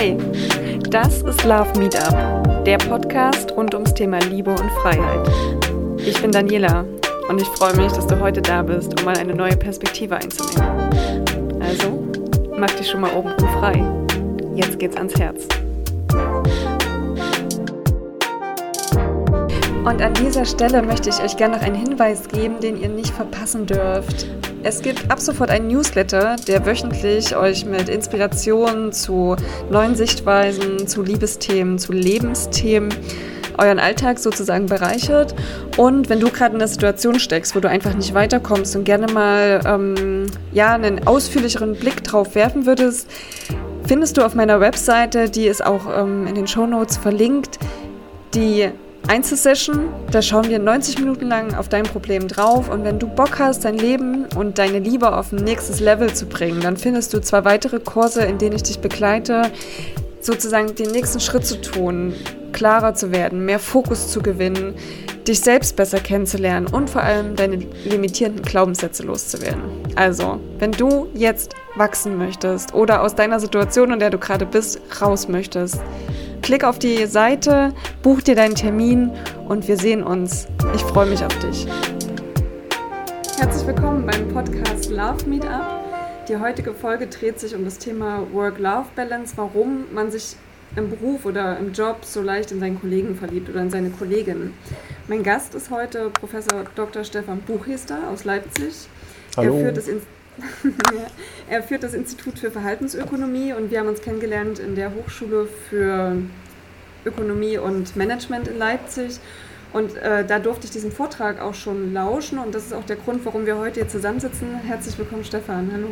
Hey, das ist Love Meetup, der Podcast rund ums Thema Liebe und Freiheit. Ich bin Daniela und ich freue mich, dass du heute da bist, um mal eine neue Perspektive einzunehmen. Also, mach dich schon mal oben frei. Jetzt geht's ans Herz. Und an dieser Stelle möchte ich euch gerne noch einen Hinweis geben, den ihr nicht verpassen dürft. Es gibt ab sofort einen Newsletter, der wöchentlich euch mit Inspirationen zu neuen Sichtweisen, zu Liebesthemen, zu Lebensthemen euren Alltag sozusagen bereichert. Und wenn du gerade in einer Situation steckst, wo du einfach nicht weiterkommst und gerne mal ähm, ja, einen ausführlicheren Blick drauf werfen würdest, findest du auf meiner Webseite, die ist auch ähm, in den Show Notes verlinkt, die Einzelsession, da schauen wir 90 Minuten lang auf dein Problem drauf und wenn du Bock hast, dein Leben und deine Liebe auf ein nächstes Level zu bringen, dann findest du zwei weitere Kurse, in denen ich dich begleite, sozusagen den nächsten Schritt zu tun, klarer zu werden, mehr Fokus zu gewinnen, dich selbst besser kennenzulernen und vor allem deine limitierenden Glaubenssätze loszuwerden. Also, wenn du jetzt wachsen möchtest oder aus deiner Situation, in der du gerade bist, raus möchtest, Klick auf die Seite, buch dir deinen Termin und wir sehen uns. Ich freue mich auf dich. Herzlich willkommen beim Podcast Love Meetup. Die heutige Folge dreht sich um das Thema Work-Life-Balance, warum man sich im Beruf oder im Job so leicht in seinen Kollegen verliebt oder in seine Kollegin. Mein Gast ist heute Professor Dr. Stefan Buchhester aus Leipzig. Hallo. Er führt das Institut er führt das Institut für Verhaltensökonomie und wir haben uns kennengelernt in der Hochschule für Ökonomie und Management in Leipzig. Und äh, da durfte ich diesen Vortrag auch schon lauschen und das ist auch der Grund, warum wir heute hier zusammensitzen. Herzlich willkommen, Stefan. Hallo.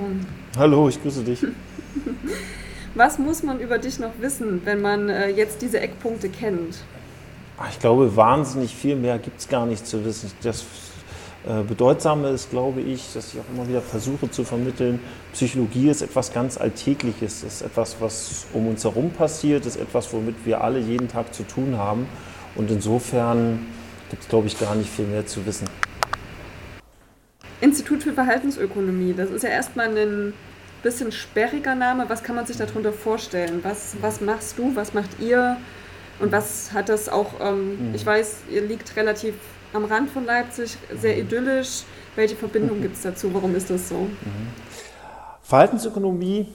Hallo, ich grüße dich. Was muss man über dich noch wissen, wenn man äh, jetzt diese Eckpunkte kennt? Ich glaube, wahnsinnig viel mehr gibt es gar nicht zu wissen. Das Bedeutsame ist, glaube ich, dass ich auch immer wieder versuche zu vermitteln, Psychologie ist etwas ganz Alltägliches, ist etwas, was um uns herum passiert, ist etwas, womit wir alle jeden Tag zu tun haben. Und insofern gibt es, glaube ich, gar nicht viel mehr zu wissen. Institut für Verhaltensökonomie, das ist ja erstmal ein bisschen sperriger Name. Was kann man sich darunter vorstellen? Was, was machst du, was macht ihr? Und was hat das auch, ähm, mhm. ich weiß, ihr liegt relativ am Rand von Leipzig, sehr idyllisch. Welche Verbindung gibt es dazu? Warum ist das so? Mhm. Verhaltensökonomie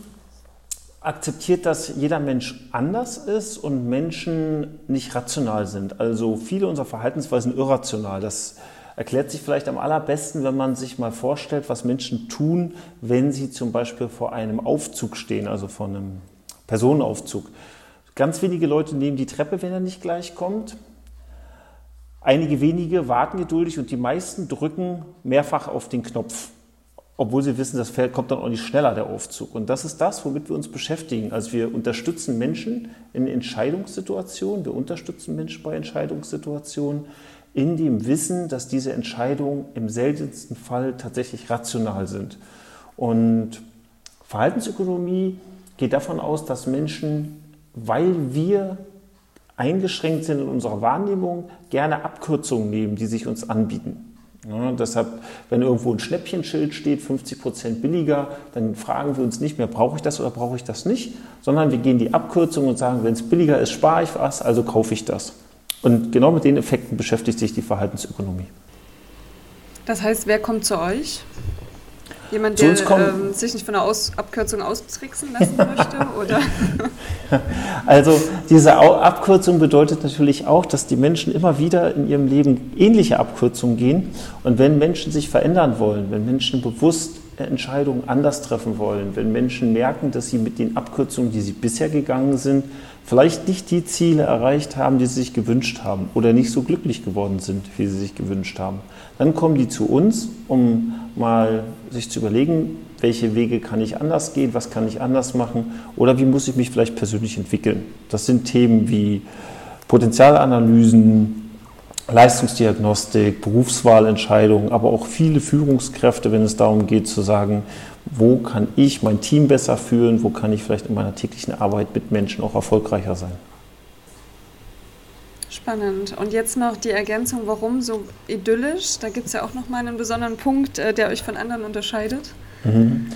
akzeptiert, dass jeder Mensch anders ist und Menschen nicht rational sind. Also viele unserer Verhaltensweisen irrational. Das erklärt sich vielleicht am allerbesten, wenn man sich mal vorstellt, was Menschen tun, wenn sie zum Beispiel vor einem Aufzug stehen, also vor einem Personenaufzug. Ganz wenige Leute nehmen die Treppe, wenn er nicht gleich kommt. Einige wenige warten geduldig und die meisten drücken mehrfach auf den Knopf, obwohl sie wissen, das Feld kommt dann auch nicht schneller, der Aufzug. Und das ist das, womit wir uns beschäftigen. Also wir unterstützen Menschen in Entscheidungssituationen, wir unterstützen Menschen bei Entscheidungssituationen in dem Wissen, dass diese Entscheidungen im seltensten Fall tatsächlich rational sind. Und Verhaltensökonomie geht davon aus, dass Menschen, weil wir eingeschränkt sind in unserer Wahrnehmung, gerne Abkürzungen nehmen, die sich uns anbieten. Ja, deshalb, wenn irgendwo ein Schnäppchenschild steht, 50 Prozent billiger, dann fragen wir uns nicht mehr, brauche ich das oder brauche ich das nicht, sondern wir gehen die Abkürzung und sagen, wenn es billiger ist, spare ich was, also kaufe ich das. Und genau mit den Effekten beschäftigt sich die Verhaltensökonomie. Das heißt, wer kommt zu euch? Jemand, der ähm, sich nicht von der Aus Abkürzung austricksen lassen möchte? Oder? Also diese Abkürzung bedeutet natürlich auch, dass die Menschen immer wieder in ihrem Leben ähnliche Abkürzungen gehen. Und wenn Menschen sich verändern wollen, wenn Menschen bewusst Entscheidungen anders treffen wollen, wenn Menschen merken, dass sie mit den Abkürzungen, die sie bisher gegangen sind, vielleicht nicht die Ziele erreicht haben, die sie sich gewünscht haben oder nicht so glücklich geworden sind, wie sie sich gewünscht haben, dann kommen die zu uns, um mal sich zu überlegen, welche Wege kann ich anders gehen, was kann ich anders machen oder wie muss ich mich vielleicht persönlich entwickeln. Das sind Themen wie Potenzialanalysen, Leistungsdiagnostik, Berufswahlentscheidungen, aber auch viele Führungskräfte, wenn es darum geht zu sagen, wo kann ich mein Team besser führen, wo kann ich vielleicht in meiner täglichen Arbeit mit Menschen auch erfolgreicher sein. Spannend. Und jetzt noch die Ergänzung, warum so idyllisch? Da gibt es ja auch noch mal einen besonderen Punkt, äh, der euch von anderen unterscheidet. Mhm.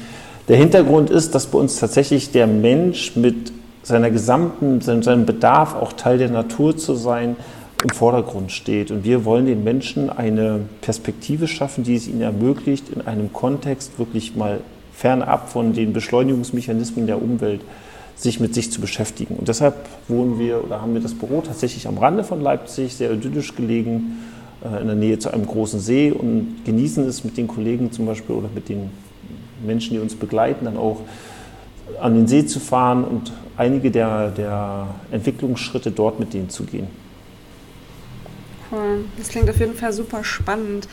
Der Hintergrund ist, dass bei uns tatsächlich der Mensch mit seiner gesamten, seinem Bedarf auch Teil der Natur zu sein, im Vordergrund steht. Und wir wollen den Menschen eine Perspektive schaffen, die es ihnen ermöglicht, in einem Kontext wirklich mal fernab von den Beschleunigungsmechanismen der Umwelt sich mit sich zu beschäftigen. Und deshalb wohnen wir oder haben wir das Büro tatsächlich am Rande von Leipzig, sehr idyllisch gelegen, äh, in der Nähe zu einem großen See und genießen es mit den Kollegen zum Beispiel oder mit den Menschen, die uns begleiten, dann auch an den See zu fahren und einige der, der Entwicklungsschritte dort mit denen zu gehen. Cool. Das klingt auf jeden Fall super spannend.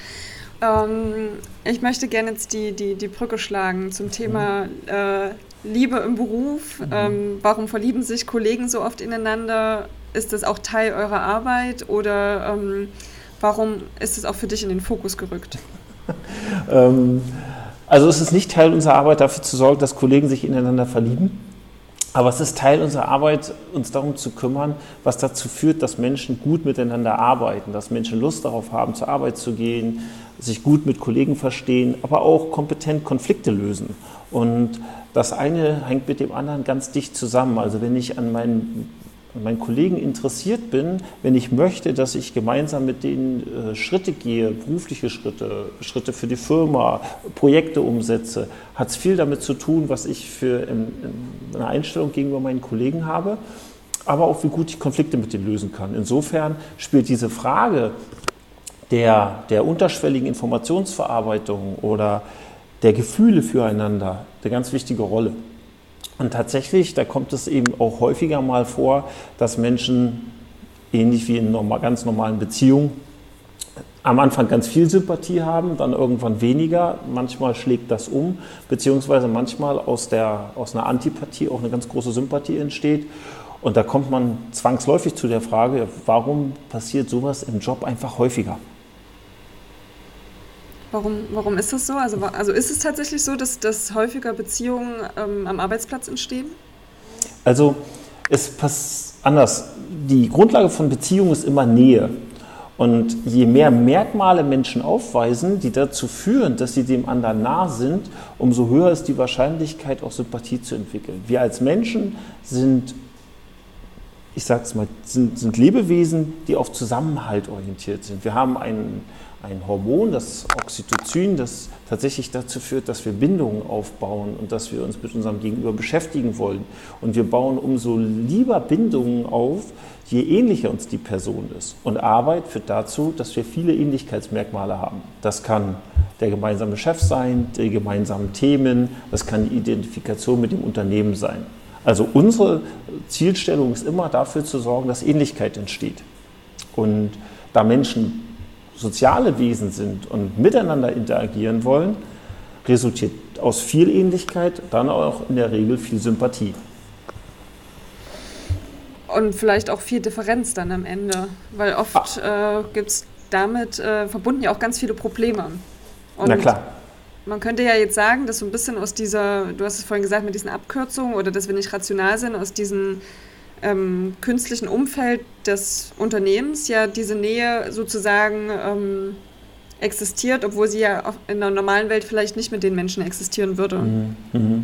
Ähm, ich möchte gerne jetzt die, die, die Brücke schlagen zum Thema äh, Liebe im Beruf. Mhm. Ähm, warum verlieben sich Kollegen so oft ineinander? Ist das auch Teil eurer Arbeit oder ähm, warum ist es auch für dich in den Fokus gerückt? ähm, also es ist nicht Teil unserer Arbeit, dafür zu sorgen, dass Kollegen sich ineinander verlieben. Aber es ist Teil unserer Arbeit, uns darum zu kümmern, was dazu führt, dass Menschen gut miteinander arbeiten, dass Menschen Lust darauf haben, zur Arbeit zu gehen, sich gut mit Kollegen verstehen, aber auch kompetent Konflikte lösen. Und das eine hängt mit dem anderen ganz dicht zusammen. Also wenn ich an meinen meinen Kollegen interessiert bin, wenn ich möchte, dass ich gemeinsam mit denen äh, Schritte gehe, berufliche Schritte, Schritte für die Firma, Projekte umsetze, hat es viel damit zu tun, was ich für ähm, eine Einstellung gegenüber meinen Kollegen habe, aber auch wie gut ich Konflikte mit denen lösen kann. Insofern spielt diese Frage der, der unterschwelligen Informationsverarbeitung oder der Gefühle füreinander eine ganz wichtige Rolle. Und tatsächlich, da kommt es eben auch häufiger mal vor, dass Menschen, ähnlich wie in normal, ganz normalen Beziehungen, am Anfang ganz viel Sympathie haben, dann irgendwann weniger. Manchmal schlägt das um, beziehungsweise manchmal aus, der, aus einer Antipathie auch eine ganz große Sympathie entsteht. Und da kommt man zwangsläufig zu der Frage, warum passiert sowas im Job einfach häufiger? Warum, warum ist das so? Also, also ist es tatsächlich so, dass, dass häufiger Beziehungen ähm, am Arbeitsplatz entstehen? Also es passt anders. Die Grundlage von Beziehungen ist immer Nähe. Und je mehr Merkmale Menschen aufweisen, die dazu führen, dass sie dem anderen nah sind, umso höher ist die Wahrscheinlichkeit, auch Sympathie zu entwickeln. Wir als Menschen sind, ich sage es mal, sind, sind Lebewesen, die auf Zusammenhalt orientiert sind. Wir haben einen ein Hormon, das Oxytocin, das tatsächlich dazu führt, dass wir Bindungen aufbauen und dass wir uns mit unserem Gegenüber beschäftigen wollen. Und wir bauen umso lieber Bindungen auf, je ähnlicher uns die Person ist. Und Arbeit führt dazu, dass wir viele Ähnlichkeitsmerkmale haben. Das kann der gemeinsame Chef sein, die gemeinsamen Themen, das kann die Identifikation mit dem Unternehmen sein. Also unsere Zielstellung ist immer dafür zu sorgen, dass Ähnlichkeit entsteht. Und da Menschen soziale Wesen sind und miteinander interagieren wollen, resultiert aus viel Ähnlichkeit dann auch in der Regel viel Sympathie. Und vielleicht auch viel Differenz dann am Ende, weil oft ah. äh, gibt es damit äh, verbunden ja auch ganz viele Probleme. Und Na klar. Man könnte ja jetzt sagen, dass so ein bisschen aus dieser, du hast es vorhin gesagt, mit diesen Abkürzungen oder dass wir nicht rational sind, aus diesen ähm, künstlichen Umfeld des Unternehmens ja diese Nähe sozusagen ähm, existiert, obwohl sie ja in der normalen Welt vielleicht nicht mit den Menschen existieren würde. Mhm, mh, mh.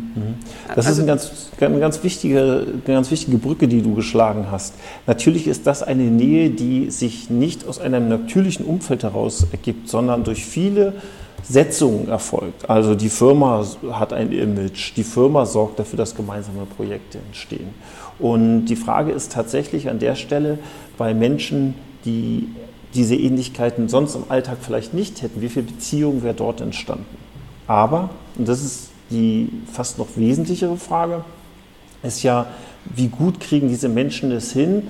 Das also, ist eine ganz, eine, ganz wichtige, eine ganz wichtige Brücke, die du geschlagen hast. Natürlich ist das eine Nähe, die sich nicht aus einem natürlichen Umfeld heraus ergibt, sondern durch viele Setzungen erfolgt. Also die Firma hat ein Image, die Firma sorgt dafür, dass gemeinsame Projekte entstehen. Und die Frage ist tatsächlich an der Stelle bei Menschen, die diese Ähnlichkeiten sonst im Alltag vielleicht nicht hätten, wie viel Beziehung wäre dort entstanden? Aber, und das ist die fast noch wesentlichere Frage, ist ja, wie gut kriegen diese Menschen es hin,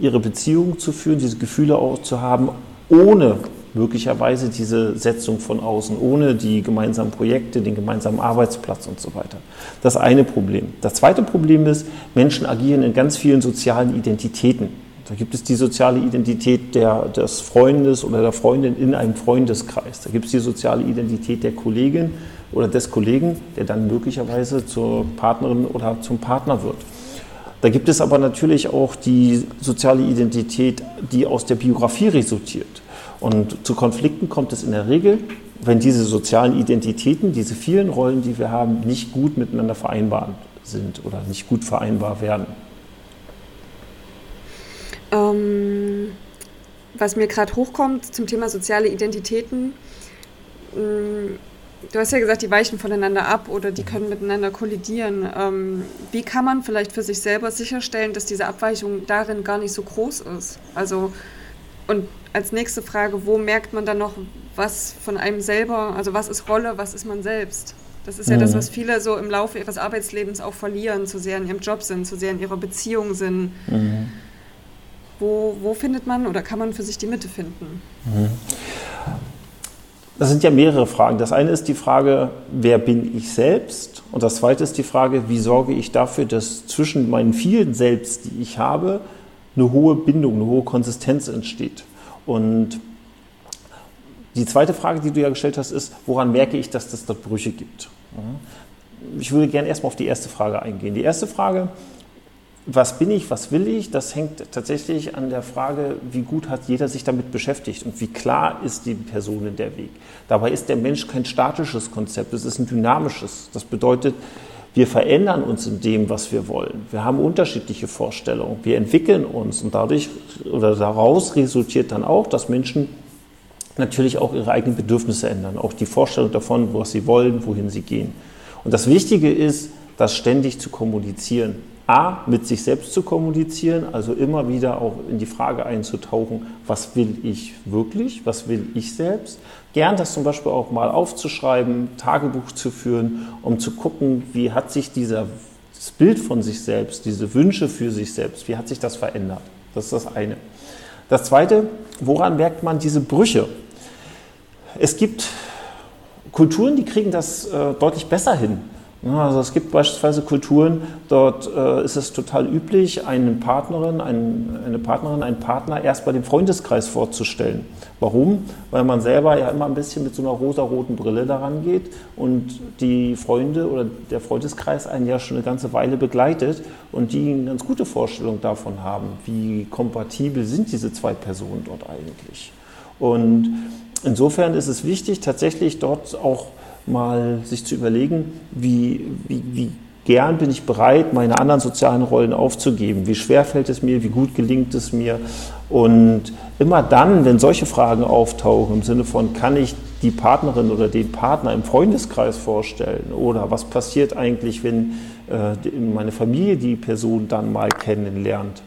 ihre Beziehungen zu führen, diese Gefühle auch zu haben, ohne möglicherweise diese Setzung von außen, ohne die gemeinsamen Projekte, den gemeinsamen Arbeitsplatz und so weiter. Das eine Problem. Das zweite Problem ist, Menschen agieren in ganz vielen sozialen Identitäten. Da gibt es die soziale Identität der, des Freundes oder der Freundin in einem Freundeskreis. Da gibt es die soziale Identität der Kollegin oder des Kollegen, der dann möglicherweise zur Partnerin oder zum Partner wird. Da gibt es aber natürlich auch die soziale Identität, die aus der Biografie resultiert. Und zu Konflikten kommt es in der Regel, wenn diese sozialen Identitäten, diese vielen Rollen, die wir haben, nicht gut miteinander vereinbar sind oder nicht gut vereinbar werden. Ähm, was mir gerade hochkommt zum Thema soziale Identitäten, mm, du hast ja gesagt, die weichen voneinander ab oder die können miteinander kollidieren. Ähm, wie kann man vielleicht für sich selber sicherstellen, dass diese Abweichung darin gar nicht so groß ist? Also, und als nächste Frage, wo merkt man dann noch was von einem selber, also was ist Rolle, was ist man selbst? Das ist ja mhm. das, was viele so im Laufe ihres Arbeitslebens auch verlieren, zu sehr in ihrem Job sind, zu sehr in ihrer Beziehung sind. Mhm. Wo, wo findet man oder kann man für sich die Mitte finden? Mhm. Das sind ja mehrere Fragen. Das eine ist die Frage, wer bin ich selbst? Und das zweite ist die Frage, wie sorge ich dafür, dass zwischen meinen vielen Selbst, die ich habe, eine hohe Bindung, eine hohe Konsistenz entsteht. Und die zweite Frage, die du ja gestellt hast, ist, woran merke ich, dass es dort Brüche gibt? Ich würde gerne erstmal auf die erste Frage eingehen. Die erste Frage, was bin ich, was will ich, das hängt tatsächlich an der Frage, wie gut hat jeder sich damit beschäftigt und wie klar ist die Person in der Weg. Dabei ist der Mensch kein statisches Konzept, es ist ein dynamisches. Das bedeutet, wir verändern uns in dem, was wir wollen. Wir haben unterschiedliche Vorstellungen, wir entwickeln uns und dadurch oder daraus resultiert dann auch, dass Menschen natürlich auch ihre eigenen Bedürfnisse ändern, auch die Vorstellung davon, was sie wollen, wohin sie gehen. Und das Wichtige ist, das ständig zu kommunizieren. A, mit sich selbst zu kommunizieren, also immer wieder auch in die Frage einzutauchen, was will ich wirklich, was will ich selbst. Gern das zum Beispiel auch mal aufzuschreiben, Tagebuch zu führen, um zu gucken, wie hat sich dieser, das Bild von sich selbst, diese Wünsche für sich selbst, wie hat sich das verändert. Das ist das eine. Das zweite, woran merkt man diese Brüche? Es gibt Kulturen, die kriegen das äh, deutlich besser hin. Also es gibt beispielsweise Kulturen, dort äh, ist es total üblich, eine Partnerin, ein, eine Partnerin, einen Partner erst bei dem Freundeskreis vorzustellen. Warum? Weil man selber ja immer ein bisschen mit so einer rosaroten Brille daran geht und die Freunde oder der Freundeskreis einen ja schon eine ganze Weile begleitet und die eine ganz gute Vorstellung davon haben, wie kompatibel sind diese zwei Personen dort eigentlich. Und insofern ist es wichtig, tatsächlich dort auch mal sich zu überlegen, wie, wie, wie gern bin ich bereit, meine anderen sozialen Rollen aufzugeben. Wie schwer fällt es mir, wie gut gelingt es mir. Und immer dann, wenn solche Fragen auftauchen, im Sinne von, kann ich die Partnerin oder den Partner im Freundeskreis vorstellen? Oder was passiert eigentlich, wenn äh, meine Familie die Person dann mal kennenlernt?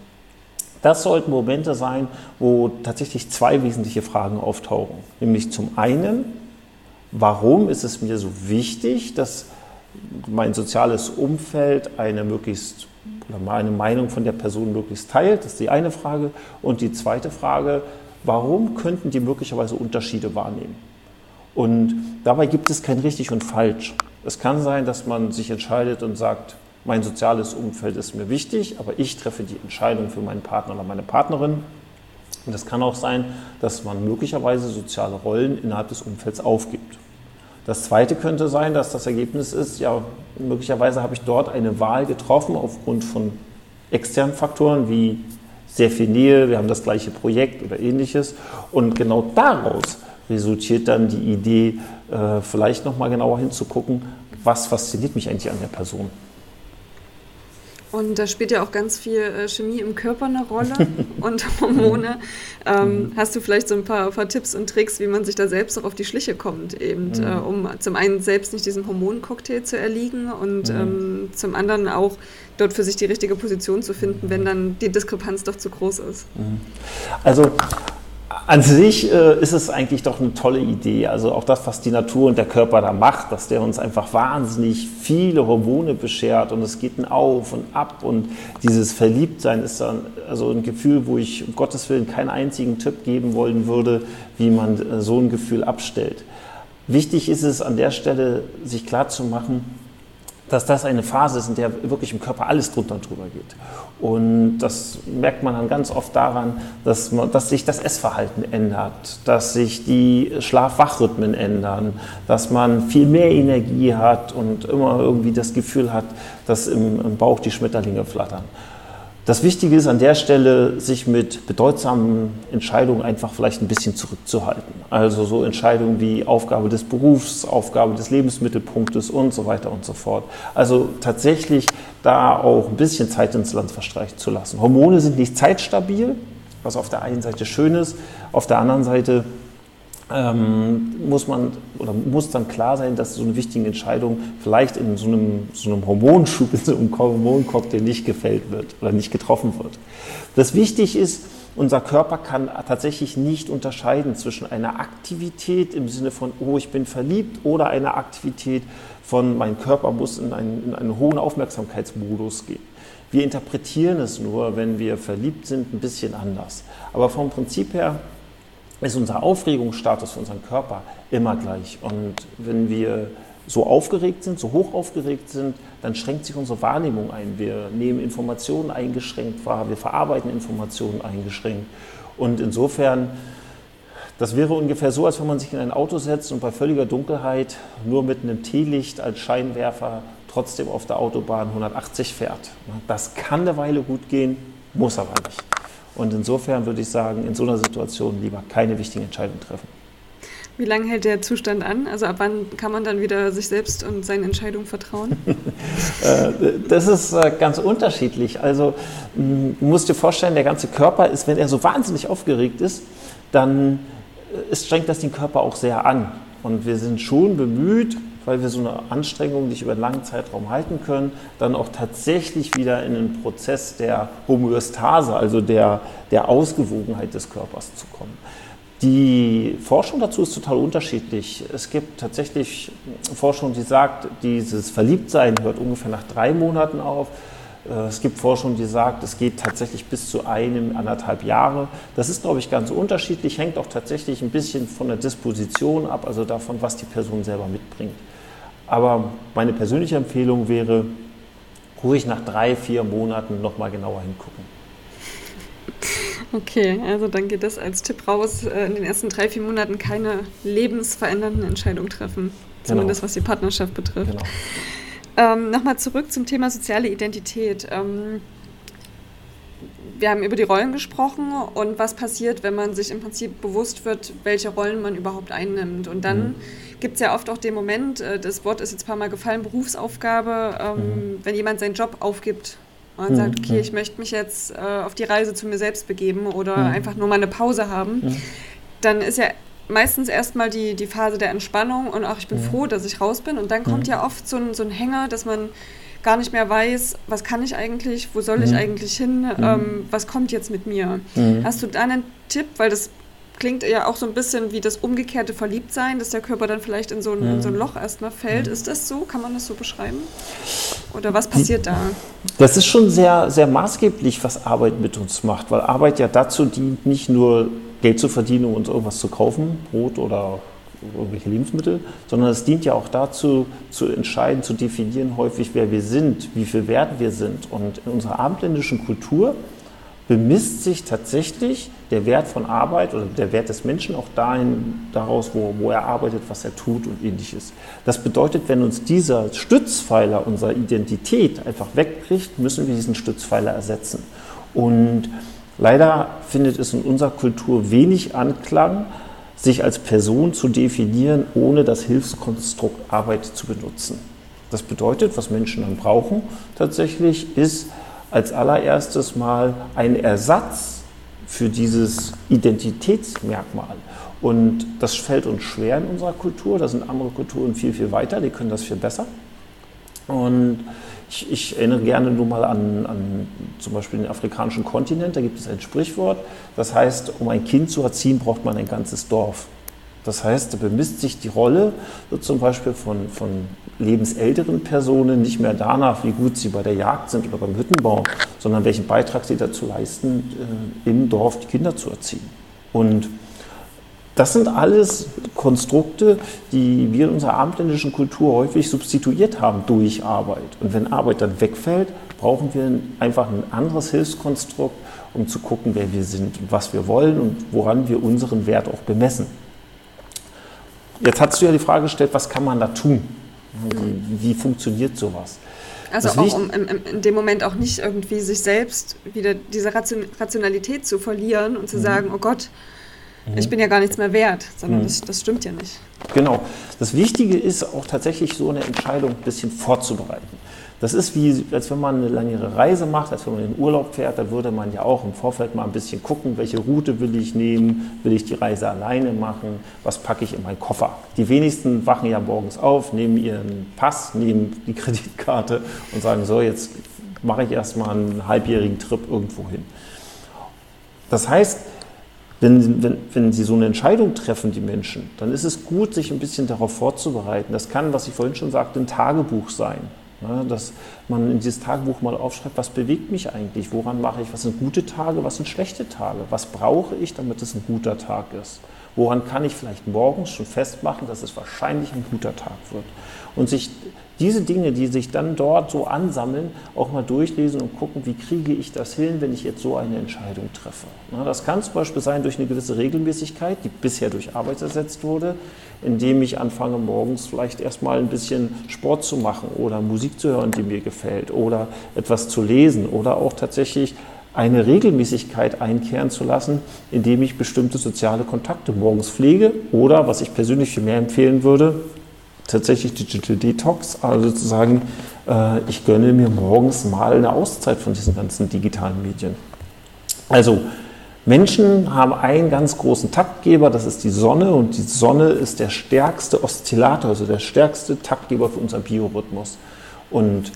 Das sollten Momente sein, wo tatsächlich zwei wesentliche Fragen auftauchen. Nämlich zum einen, warum ist es mir so wichtig, dass mein soziales Umfeld eine möglichst oder eine Meinung von der Person möglichst teilt. Das ist die eine Frage. Und die zweite Frage, warum könnten die möglicherweise Unterschiede wahrnehmen? Und dabei gibt es kein richtig und falsch. Es kann sein, dass man sich entscheidet und sagt, mein soziales Umfeld ist mir wichtig, aber ich treffe die Entscheidung für meinen Partner oder meine Partnerin. Und es kann auch sein, dass man möglicherweise soziale Rollen innerhalb des Umfelds aufgibt. Das zweite könnte sein, dass das Ergebnis ist, ja, möglicherweise habe ich dort eine Wahl getroffen aufgrund von externen Faktoren wie sehr viel Nähe, wir haben das gleiche Projekt oder ähnliches. Und genau daraus resultiert dann die Idee, äh, vielleicht nochmal genauer hinzugucken, was fasziniert mich eigentlich an der Person. Und da spielt ja auch ganz viel äh, Chemie im Körper eine Rolle und Hormone. Ähm, mhm. hast du vielleicht so ein paar, paar, Tipps und Tricks, wie man sich da selbst auch auf die Schliche kommt, eben, mhm. äh, um zum einen selbst nicht diesem Hormoncocktail zu erliegen und mhm. ähm, zum anderen auch dort für sich die richtige Position zu finden, wenn dann die Diskrepanz doch zu groß ist? Mhm. Also an sich äh, ist es eigentlich doch eine tolle Idee. Also auch das, was die Natur und der Körper da macht, dass der uns einfach wahnsinnig viele Hormone beschert und es geht ein Auf und Ab und dieses Verliebtsein ist dann also ein Gefühl, wo ich um Gottes Willen keinen einzigen Tipp geben wollen würde, wie man äh, so ein Gefühl abstellt. Wichtig ist es an der Stelle, sich klarzumachen, dass das eine Phase ist, in der wirklich im Körper alles drunter und drüber geht. Und das merkt man dann ganz oft daran, dass, man, dass sich das Essverhalten ändert, dass sich die Schlaf-Wach-Rhythmen ändern, dass man viel mehr Energie hat und immer irgendwie das Gefühl hat, dass im, im Bauch die Schmetterlinge flattern. Das Wichtige ist an der Stelle, sich mit bedeutsamen Entscheidungen einfach vielleicht ein bisschen zurückzuhalten. Also so Entscheidungen wie Aufgabe des Berufs, Aufgabe des Lebensmittelpunktes und so weiter und so fort. Also tatsächlich da auch ein bisschen Zeit ins Land verstreichen zu lassen. Hormone sind nicht zeitstabil. was auf der einen Seite schön ist, auf der anderen Seite ähm, muss man oder muss dann klar sein, dass so eine wichtige Entscheidung vielleicht in so einem, so einem Hormonschub, in so einem Hormoncocktail nicht gefällt wird oder nicht getroffen wird. Das wichtig ist, unser Körper kann tatsächlich nicht unterscheiden zwischen einer Aktivität im Sinne von, oh, ich bin verliebt, oder einer Aktivität von, mein Körper muss in einen, in einen hohen Aufmerksamkeitsmodus gehen. Wir interpretieren es nur, wenn wir verliebt sind, ein bisschen anders. Aber vom Prinzip her ist unser Aufregungsstatus für unseren Körper immer gleich. Und wenn wir so aufgeregt sind, so hoch aufgeregt sind, dann schränkt sich unsere Wahrnehmung ein. Wir nehmen Informationen eingeschränkt wahr, wir verarbeiten Informationen eingeschränkt. Und insofern, das wäre ungefähr so, als wenn man sich in ein Auto setzt und bei völliger Dunkelheit nur mit einem Teelicht als Scheinwerfer trotzdem auf der Autobahn 180 fährt. Das kann eine Weile gut gehen, muss aber nicht. Und insofern würde ich sagen, in so einer Situation lieber keine wichtigen Entscheidungen treffen. Wie lange hält der Zustand an? Also ab wann kann man dann wieder sich selbst und seinen Entscheidungen vertrauen? Äh, das ist äh, ganz unterschiedlich. Also du musst dir vorstellen, der ganze Körper ist, wenn er so wahnsinnig aufgeregt ist, dann äh, strengt das den Körper auch sehr an. Und wir sind schon bemüht, weil wir so eine Anstrengung nicht über einen langen Zeitraum halten können, dann auch tatsächlich wieder in einen Prozess der Homöostase, also der, der Ausgewogenheit des Körpers zu kommen. Die Forschung dazu ist total unterschiedlich. Es gibt tatsächlich Forschung, die sagt, dieses Verliebtsein hört ungefähr nach drei Monaten auf. Äh, es gibt Forschung, die sagt, es geht tatsächlich bis zu einem, anderthalb Jahre. Das ist, glaube ich, ganz unterschiedlich, hängt auch tatsächlich ein bisschen von der Disposition ab, also davon, was die Person selber mitbringt. Aber meine persönliche Empfehlung wäre, ruhig nach drei, vier Monaten nochmal genauer hingucken. Okay, also dann geht das als Tipp raus, äh, in den ersten drei, vier Monaten keine lebensverändernden Entscheidungen treffen, zumindest genau. was die Partnerschaft betrifft. Genau. Ähm, Nochmal zurück zum Thema soziale Identität. Ähm, wir haben über die Rollen gesprochen und was passiert, wenn man sich im Prinzip bewusst wird, welche Rollen man überhaupt einnimmt. Und dann mhm. Gibt es ja oft auch den Moment, äh, das Wort ist jetzt ein paar Mal gefallen, Berufsaufgabe, ähm, mhm. wenn jemand seinen Job aufgibt und mhm. sagt, okay, ich möchte mich jetzt äh, auf die Reise zu mir selbst begeben oder mhm. einfach nur mal eine Pause haben, dann ist ja meistens erstmal die, die Phase der Entspannung und auch ich bin froh, dass ich raus bin. Und dann kommt ja oft so ein, so ein Hänger, dass man gar nicht mehr weiß, was kann ich eigentlich, wo soll ich eigentlich hin, ähm, was kommt jetzt mit mir. Hast du da einen Tipp, weil das klingt ja auch so ein bisschen wie das umgekehrte Verliebtsein, dass der Körper dann vielleicht in so ein, in so ein Loch erstmal fällt. Ist das so? Kann man das so beschreiben? Oder was passiert da? Das ist schon sehr, sehr maßgeblich, was Arbeit mit uns macht, weil Arbeit ja dazu dient, nicht nur Geld zu verdienen, um uns irgendwas zu kaufen, Brot oder irgendwelche Lebensmittel, sondern es dient ja auch dazu, zu entscheiden, zu definieren häufig, wer wir sind, wie viel wert wir sind. Und in unserer abendländischen Kultur bemisst sich tatsächlich der Wert von Arbeit oder der Wert des Menschen auch dahin, daraus, wo, wo er arbeitet, was er tut und ähnliches. Das bedeutet, wenn uns dieser Stützpfeiler unserer Identität einfach wegbricht, müssen wir diesen Stützpfeiler ersetzen. Und leider findet es in unserer Kultur wenig Anklang, sich als Person zu definieren, ohne das Hilfskonstrukt Arbeit zu benutzen. Das bedeutet, was Menschen dann brauchen tatsächlich, ist als allererstes mal ein Ersatz für dieses Identitätsmerkmal. Und das fällt uns schwer in unserer Kultur. Da sind andere Kulturen viel, viel weiter, die können das viel besser. Und ich, ich, erinnere gerne nur mal an, an, zum Beispiel den afrikanischen Kontinent. Da gibt es ein Sprichwort, das heißt, um ein Kind zu erziehen, braucht man ein ganzes Dorf. Das heißt, da bemisst sich die Rolle so zum Beispiel von, von lebensälteren Personen nicht mehr danach, wie gut sie bei der Jagd sind oder beim Hüttenbau, sondern welchen Beitrag sie dazu leisten, äh, im Dorf die Kinder zu erziehen. Und das sind alles Konstrukte, die wir in unserer abendländischen Kultur häufig substituiert haben durch Arbeit. Und wenn Arbeit dann wegfällt, brauchen wir einfach ein anderes Hilfskonstrukt, um zu gucken, wer wir sind und was wir wollen und woran wir unseren Wert auch bemessen. Jetzt hast du ja die Frage gestellt, was kann man da tun? Wie, wie funktioniert sowas? Also das auch um in, in, dem Moment auch nicht irgendwie sich selbst wieder diese Rationalität zu verlieren und zu mhm. sagen, oh Gott, mhm. ich bin ja gar nichts mehr wert, sondern mhm. das, das stimmt ja nicht. Genau. Das Wichtige ist auch tatsächlich so eine Entscheidung ein bisschen vorzubereiten. Das ist wie, als wenn man eine längere Reise macht, als wenn man in den Urlaub fährt, da würde man ja auch im Vorfeld mal ein bisschen gucken, welche Route will ich nehmen, will ich die Reise alleine machen, was packe ich in meinen Koffer. Die wenigsten wachen ja morgens auf, nehmen ihren Pass, nehmen die Kreditkarte und sagen, so, jetzt mache ich erstmal einen halbjährigen Trip irgendwo hin. Das heißt, wenn, wenn, wenn sie so eine Entscheidung treffen, die Menschen, dann ist es gut, sich ein bisschen darauf vorzubereiten. Das kann, was ich vorhin schon sagte, ein Tagebuch sein. Ne, dass man in dieses Tagebuch mal aufschreibt, was bewegt mich eigentlich, woran mache ich, was sind gute Tage, was sind schlechte Tage, was brauche ich, damit es ein guter Tag ist. Woran kann ich vielleicht morgens schon festmachen, dass es wahrscheinlich ein guter Tag wird? Und sich diese Dinge, die sich dann dort so ansammeln, auch mal durchlesen und gucken, wie kriege ich das hin, wenn ich jetzt so eine Entscheidung treffe. Das kann zum Beispiel sein durch eine gewisse Regelmäßigkeit, die bisher durch Arbeit ersetzt wurde, indem ich anfange, morgens vielleicht erstmal ein bisschen Sport zu machen oder Musik zu hören, die mir gefällt oder etwas zu lesen oder auch tatsächlich eine Regelmäßigkeit einkehren zu lassen, indem ich bestimmte soziale Kontakte morgens pflege oder, was ich persönlich viel mehr empfehlen würde, tatsächlich Digital Detox, also sozusagen, äh, ich gönne mir morgens mal eine Auszeit von diesen ganzen digitalen Medien. Also Menschen haben einen ganz großen Taktgeber, das ist die Sonne und die Sonne ist der stärkste Oszillator, also der stärkste Taktgeber für unseren Biorhythmus. Und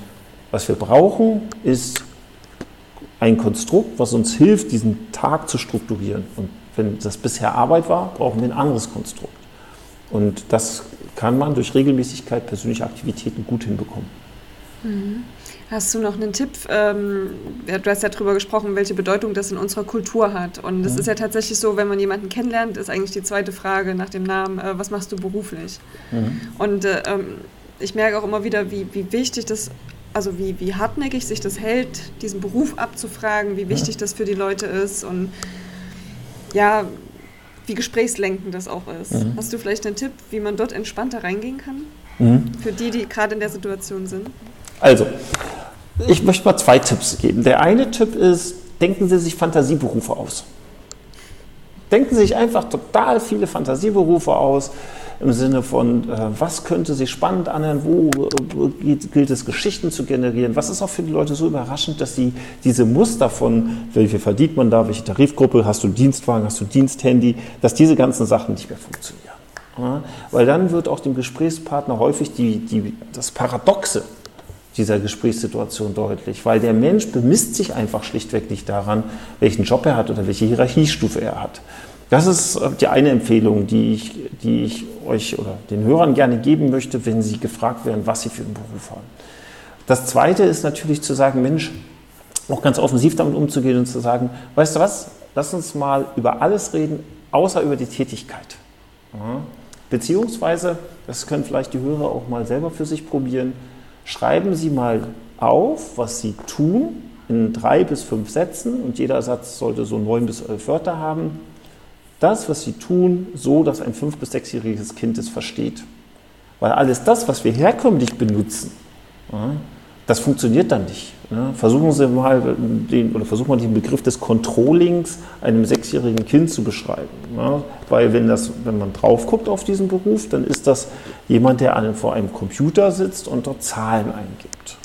was wir brauchen, ist ein Konstrukt, was uns hilft, diesen Tag zu strukturieren. Und wenn das bisher Arbeit war, brauchen wir ein anderes Konstrukt. Und das kann man durch Regelmäßigkeit persönliche Aktivitäten gut hinbekommen. Mhm. Hast du noch einen Tipp? Ähm, du hast ja darüber gesprochen, welche Bedeutung das in unserer Kultur hat. Und es mhm. ist ja tatsächlich so, wenn man jemanden kennenlernt, ist eigentlich die zweite Frage nach dem Namen, äh, was machst du beruflich? Mhm. Und äh, ähm, ich merke auch immer wieder, wie, wie wichtig das, also wie, wie hartnäckig sich das hält, diesen Beruf abzufragen, wie wichtig ja. das für die Leute ist. Und ja, wie gesprächslenkend das auch ist. Mhm. Hast du vielleicht einen Tipp, wie man dort entspannter reingehen kann? Mhm. Für die, die gerade in der Situation sind? Also, ich möchte mal zwei Tipps geben. Der eine Tipp ist, denken Sie sich Fantasieberufe aus. Denken Sie sich einfach total viele Fantasieberufe aus im Sinne von, äh, was könnte sich spannend anhören, wo gilt es, Geschichten zu generieren. Was ist auch für die Leute so überraschend, dass sie diese Muster von, wie viel verdient man da, welche Tarifgruppe, hast du Dienstwagen, hast du Diensthandy, dass diese ganzen Sachen nicht mehr funktionieren. Ja, weil dann wird auch dem Gesprächspartner häufig die, die, das Paradoxe dieser Gesprächssituation deutlich, weil der Mensch bemisst sich einfach schlichtweg nicht daran, welchen Job er hat oder welche Hierarchiestufe er hat. Das ist äh, die eine Empfehlung, die ich, die ich euch oder den Hörern gerne geben möchte, wenn sie gefragt werden, was sie für einen Beruf haben. Das zweite ist natürlich zu sagen, Mensch, auch ganz offensiv damit umzugehen und zu sagen, weißt du was, lass uns mal über alles reden, außer über die Tätigkeit. Beziehungsweise, das können vielleicht die Hörer auch mal selber für sich probieren, schreiben Sie mal auf, was Sie tun, in drei bis fünf Sätzen und jeder Satz sollte so neun bis elf Wörter haben das, was sie tun, so, dass ein fünf- bis sechsjähriges Kind es versteht. Weil alles das, was wir herkömmlich benutzen, das funktioniert dann nicht. Versuchen Sie mal den, oder versuchen mal den Begriff des Controllings einem sechsjährigen Kind zu beschreiben. Weil wenn, das, wenn man drauf guckt auf diesen Beruf, dann ist das jemand, der vor einem Computer sitzt und dort Zahlen eingibt.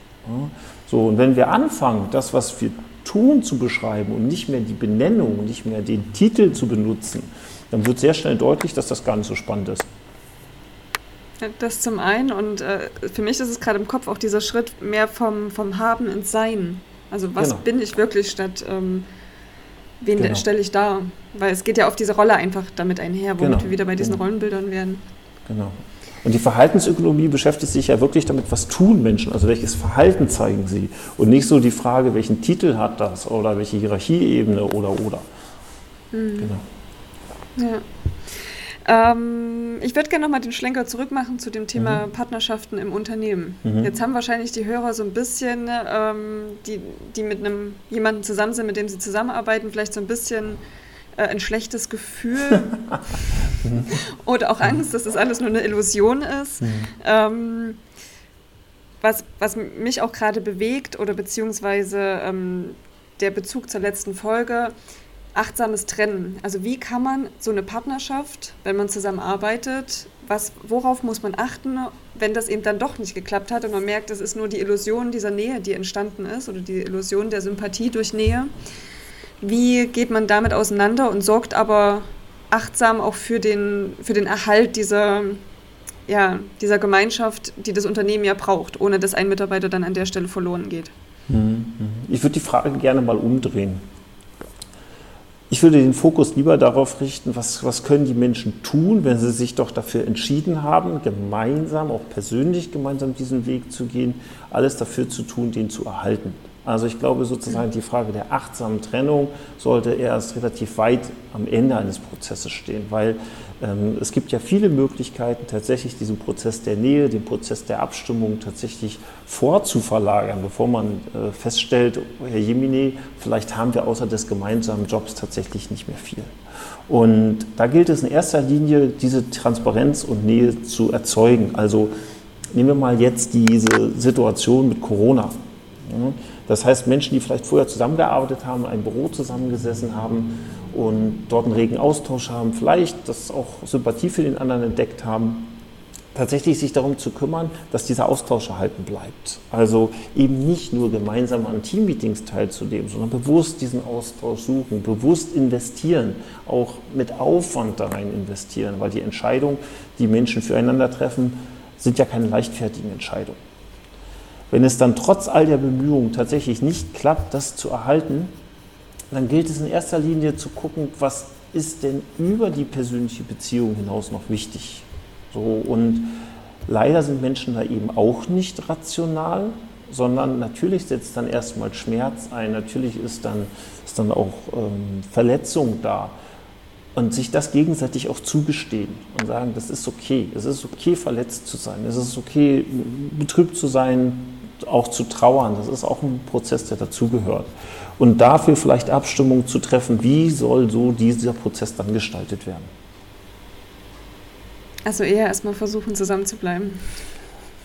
So, und wenn wir anfangen, das, was wir Tun zu beschreiben und nicht mehr die Benennung, nicht mehr den Titel zu benutzen, dann wird sehr schnell deutlich, dass das gar nicht so spannend ist. Das zum einen und äh, für mich ist es gerade im Kopf auch dieser Schritt mehr vom, vom Haben ins Sein. Also was genau. bin ich wirklich statt ähm, wen genau. stelle ich da? Weil es geht ja auf diese Rolle einfach damit einher, womit genau. wir wieder bei diesen genau. Rollenbildern werden. Genau. Und die Verhaltensökonomie beschäftigt sich ja wirklich damit, was tun Menschen, also welches Verhalten zeigen sie. Und nicht so die Frage, welchen Titel hat das oder welche Hierarchieebene oder oder. Mhm. Genau. Ja. Ähm, ich würde gerne nochmal den Schlenker zurückmachen zu dem Thema mhm. Partnerschaften im Unternehmen. Mhm. Jetzt haben wahrscheinlich die Hörer so ein bisschen, ähm, die, die mit einem jemanden zusammen sind, mit dem sie zusammenarbeiten, vielleicht so ein bisschen ein schlechtes Gefühl oder auch Angst, dass das alles nur eine Illusion ist. Mhm. Ähm, was, was mich auch gerade bewegt oder beziehungsweise ähm, der Bezug zur letzten Folge, achtsames Trennen. Also wie kann man so eine Partnerschaft, wenn man zusammenarbeitet, was, worauf muss man achten, wenn das eben dann doch nicht geklappt hat und man merkt, es ist nur die Illusion dieser Nähe, die entstanden ist oder die Illusion der Sympathie durch Nähe. Wie geht man damit auseinander und sorgt aber achtsam auch für den, für den Erhalt dieser, ja, dieser Gemeinschaft, die das Unternehmen ja braucht, ohne dass ein Mitarbeiter dann an der Stelle verloren geht? Mhm. Ich würde die Frage gerne mal umdrehen. Ich würde den Fokus lieber darauf richten, was, was können die Menschen tun, wenn sie sich doch dafür entschieden haben, gemeinsam, auch persönlich gemeinsam diesen Weg zu gehen, alles dafür zu tun, den zu erhalten. Also ich glaube sozusagen die Frage der achtsamen Trennung sollte erst relativ weit am Ende eines Prozesses stehen, weil ähm, es gibt ja viele Möglichkeiten, tatsächlich diesen Prozess der Nähe, den Prozess der Abstimmung tatsächlich vorzuverlagern, bevor man äh, feststellt, Herr Jemine, vielleicht haben wir außer des gemeinsamen Jobs tatsächlich nicht mehr viel. Und da gilt es in erster Linie, diese Transparenz und Nähe zu erzeugen. Also nehmen wir mal jetzt diese Situation mit Corona. Das heißt, Menschen, die vielleicht vorher zusammengearbeitet haben, in einem Büro zusammengesessen haben und dort einen regen Austausch haben, vielleicht das auch Sympathie für den anderen entdeckt haben, tatsächlich sich darum zu kümmern, dass dieser Austausch erhalten bleibt. Also eben nicht nur gemeinsam an Teammeetings teilzunehmen, sondern bewusst diesen Austausch suchen, bewusst investieren, auch mit Aufwand da rein investieren, weil die Entscheidungen, die Menschen füreinander treffen, sind ja keine leichtfertigen Entscheidungen. Wenn es dann trotz all der Bemühungen tatsächlich nicht klappt, das zu erhalten, dann gilt es in erster Linie zu gucken, was ist denn über die persönliche Beziehung hinaus noch wichtig. So, und leider sind Menschen da eben auch nicht rational, sondern natürlich setzt dann erstmal Schmerz ein, natürlich ist dann, ist dann auch ähm, Verletzung da. Und sich das gegenseitig auch zugestehen und sagen, das ist okay, es ist okay, verletzt zu sein, es ist okay, betrübt zu sein, auch zu trauern. Das ist auch ein Prozess, der dazugehört. Und dafür vielleicht Abstimmung zu treffen, wie soll so dieser Prozess dann gestaltet werden. Also eher erstmal versuchen, zusammen zu bleiben.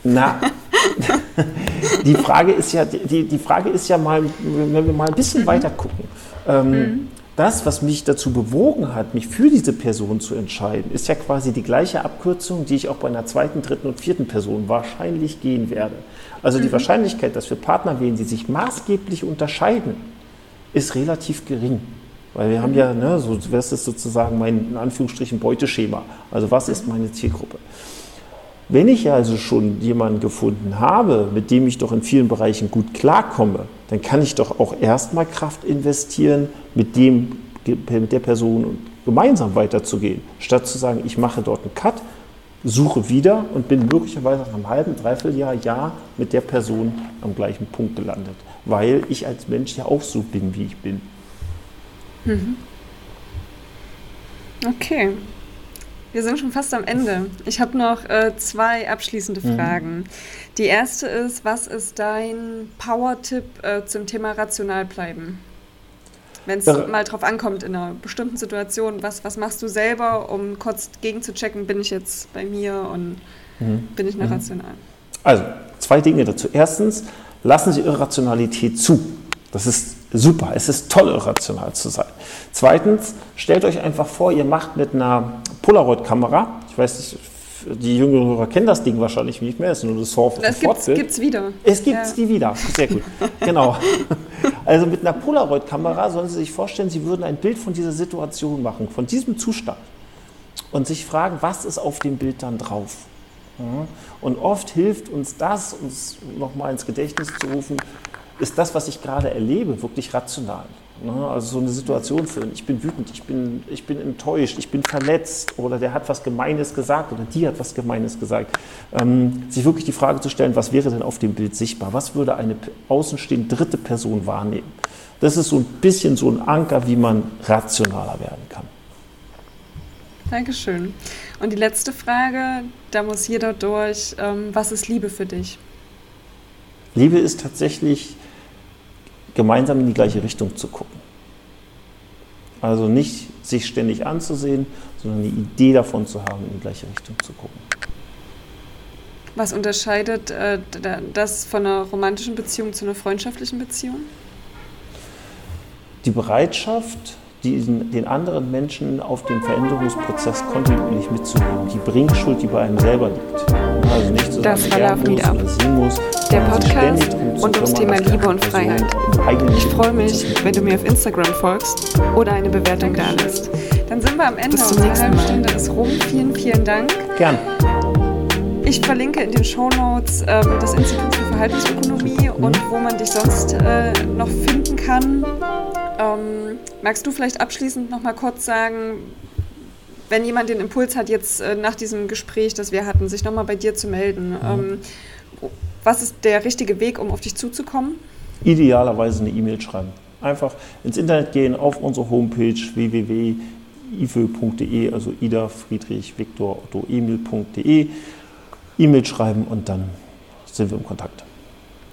Na, die Frage ist ja, die, die Frage ist ja mal, wenn wir mal ein bisschen mhm. weiter gucken. Ähm, mhm das, was mich dazu bewogen hat, mich für diese Person zu entscheiden, ist ja quasi die gleiche Abkürzung, die ich auch bei einer zweiten, dritten und vierten Person wahrscheinlich gehen werde. Also die mhm. Wahrscheinlichkeit, dass wir Partner wählen, die sich maßgeblich unterscheiden, ist relativ gering. Weil wir haben ja, ne, so, das ist sozusagen mein, in Anführungsstrichen, Beuteschema. Also was ist meine Zielgruppe? Wenn ich also schon jemanden gefunden habe, mit dem ich doch in vielen Bereichen gut klarkomme, dann kann ich doch auch erstmal Kraft investieren, mit, dem, mit der Person gemeinsam weiterzugehen, statt zu sagen, ich mache dort einen Cut, suche wieder und bin möglicherweise nach einem halben, dreiviertel Jahr, Jahr mit der Person am gleichen Punkt gelandet, weil ich als Mensch ja auch so bin, wie ich bin. Mhm. Okay, wir sind schon fast am Ende. Ich habe noch äh, zwei abschließende mhm. Fragen. Die erste ist, was ist dein Power-Tipp äh, zum Thema rational bleiben? Wenn es ja. mal drauf ankommt in einer bestimmten Situation, was, was machst du selber, um kurz gegenzuchecken, bin ich jetzt bei mir und mhm. bin ich noch mhm. rational? Also, zwei Dinge dazu. Erstens, lassen Sie Irrationalität zu. Das ist super. Es ist toll, irrational zu sein. Zweitens, stellt euch einfach vor, ihr macht mit einer Polaroid-Kamera, ich weiß nicht, die jüngeren Hörer kennen das Ding wahrscheinlich nicht mehr, es ist nur das Surf Das gibt es wieder. Es gibt ja. die wieder, sehr gut. genau. Also mit einer Polaroid-Kamera sollen Sie sich vorstellen, Sie würden ein Bild von dieser Situation machen, von diesem Zustand und sich fragen, was ist auf dem Bild dann drauf? Und oft hilft uns das, uns nochmal ins Gedächtnis zu rufen, ist das, was ich gerade erlebe, wirklich rational. Ne? Also so eine Situation führen, ich bin wütend, ich bin, ich bin enttäuscht, ich bin verletzt oder der hat was Gemeines gesagt oder die hat was Gemeines gesagt. Ähm, sich wirklich die Frage zu stellen, was wäre denn auf dem Bild sichtbar? Was würde eine außenstehende dritte Person wahrnehmen? Das ist so ein bisschen so ein Anker, wie man rationaler werden kann. Dankeschön. Und die letzte Frage, da muss jeder durch, ähm, was ist Liebe für dich? Liebe ist tatsächlich gemeinsam in die gleiche Richtung zu gucken. Also nicht sich ständig anzusehen, sondern die Idee davon zu haben, in die gleiche Richtung zu gucken. Was unterscheidet äh, das von einer romantischen Beziehung zu einer freundschaftlichen Beziehung? Die Bereitschaft, diesen, den anderen Menschen auf dem Veränderungsprozess kontinuierlich mitzunehmen. Die Bringschuld, die bei einem selber liegt. Also nicht zu das war Love Meetup. Der Podcast und ums Thema Liebe und Freiheit. Ich freue mich, wenn du mir auf Instagram folgst oder eine Bewertung da lässt. Dann sind wir am Ende. Unsere halbe Stunde ist rum. Vielen, vielen Dank. Gern. Ich verlinke in den Show Notes ähm, das Institut für Verhaltensökonomie mhm. und wo man dich sonst äh, noch finden kann. Ähm, magst du vielleicht abschließend noch mal kurz sagen, wenn jemand den Impuls hat, jetzt äh, nach diesem Gespräch, das wir hatten, sich noch mal bei dir zu melden, mhm. ähm, was ist der richtige Weg, um auf dich zuzukommen? Idealerweise eine E-Mail schreiben. Einfach ins Internet gehen, auf unsere Homepage www.ive.de, also Ida Friedrich Viktor Otto Emil.de, E-Mail schreiben und dann sind wir im Kontakt.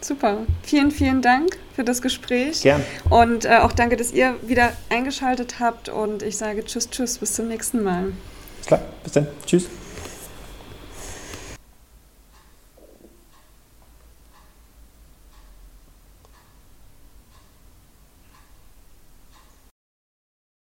Super. Vielen, vielen Dank für das Gespräch. Gern. Und äh, auch danke, dass ihr wieder eingeschaltet habt. Und ich sage Tschüss, Tschüss, bis zum nächsten Mal. Klar, bis dann. Tschüss.